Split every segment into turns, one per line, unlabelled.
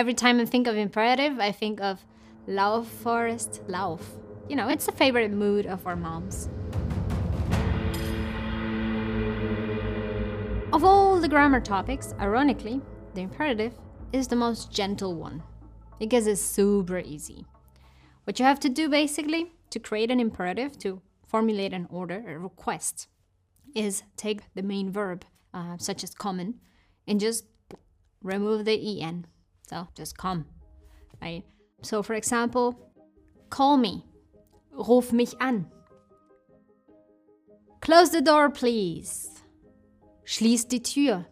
Every time I think of imperative, I think of Lauf, Forrest, Lauf. You know, it's a favorite mood of our moms. Of all the grammar topics, ironically, the imperative is the most gentle one because it's super easy. What you have to do basically to create an imperative, to formulate an order, a request, is take the main verb, uh, such as kommen, and just remove the en. So just come, right? So for example, call me, ruf mich an. Close the door, please. Schließ die Tür.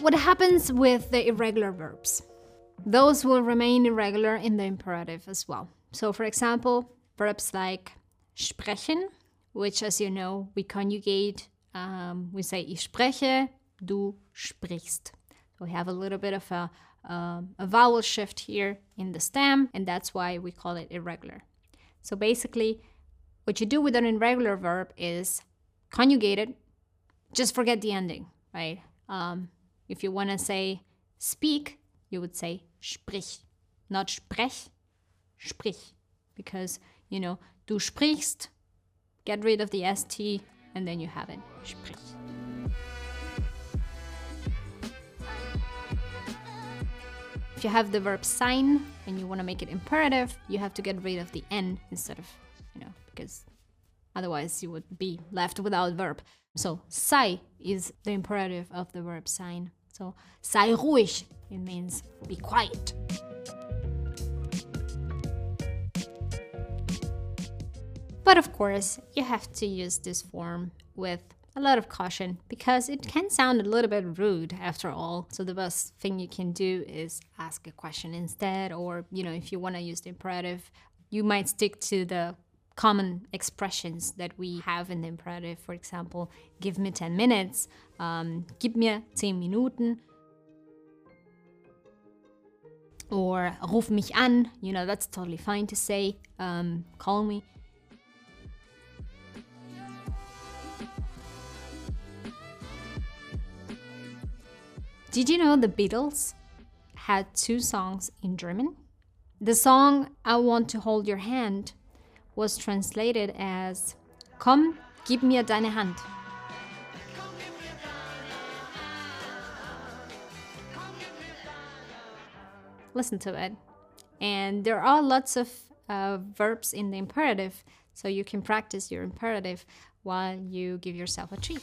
What happens with the irregular verbs? Those will remain irregular in the imperative as well. So, for example, verbs like sprechen, which, as you know, we conjugate. Um, we say ich spreche, du sprichst. We have a little bit of a, um, a vowel shift here in the stem, and that's why we call it irregular. So basically, what you do with an irregular verb is conjugate it, just forget the ending, right? Um, if you want to say speak, you would say sprich, not sprech, sprich. Because, you know, du sprichst, get rid of the ST, and then you have it, sprich. If you have the verb sein and you want to make it imperative, you have to get rid of the N instead of, you know, because otherwise you would be left without verb. So sei is the imperative of the verb sein. So sei ruhig, it means be quiet. But of course, you have to use this form with a lot of caution because it can sound a little bit rude after all. So the best thing you can do is ask a question instead, or you know, if you want to use the imperative, you might stick to the common expressions that we have in the imperative. For example, give me 10 minutes, um, gib mir 10 Minuten, or ruf mich an, you know, that's totally fine to say, um, call me. Did you know the Beatles had two songs in German? The song I Want to Hold Your Hand was translated as Komm, gib mir deine Hand. Listen to it. And there are lots of uh, verbs in the imperative, so you can practice your imperative while you give yourself a treat.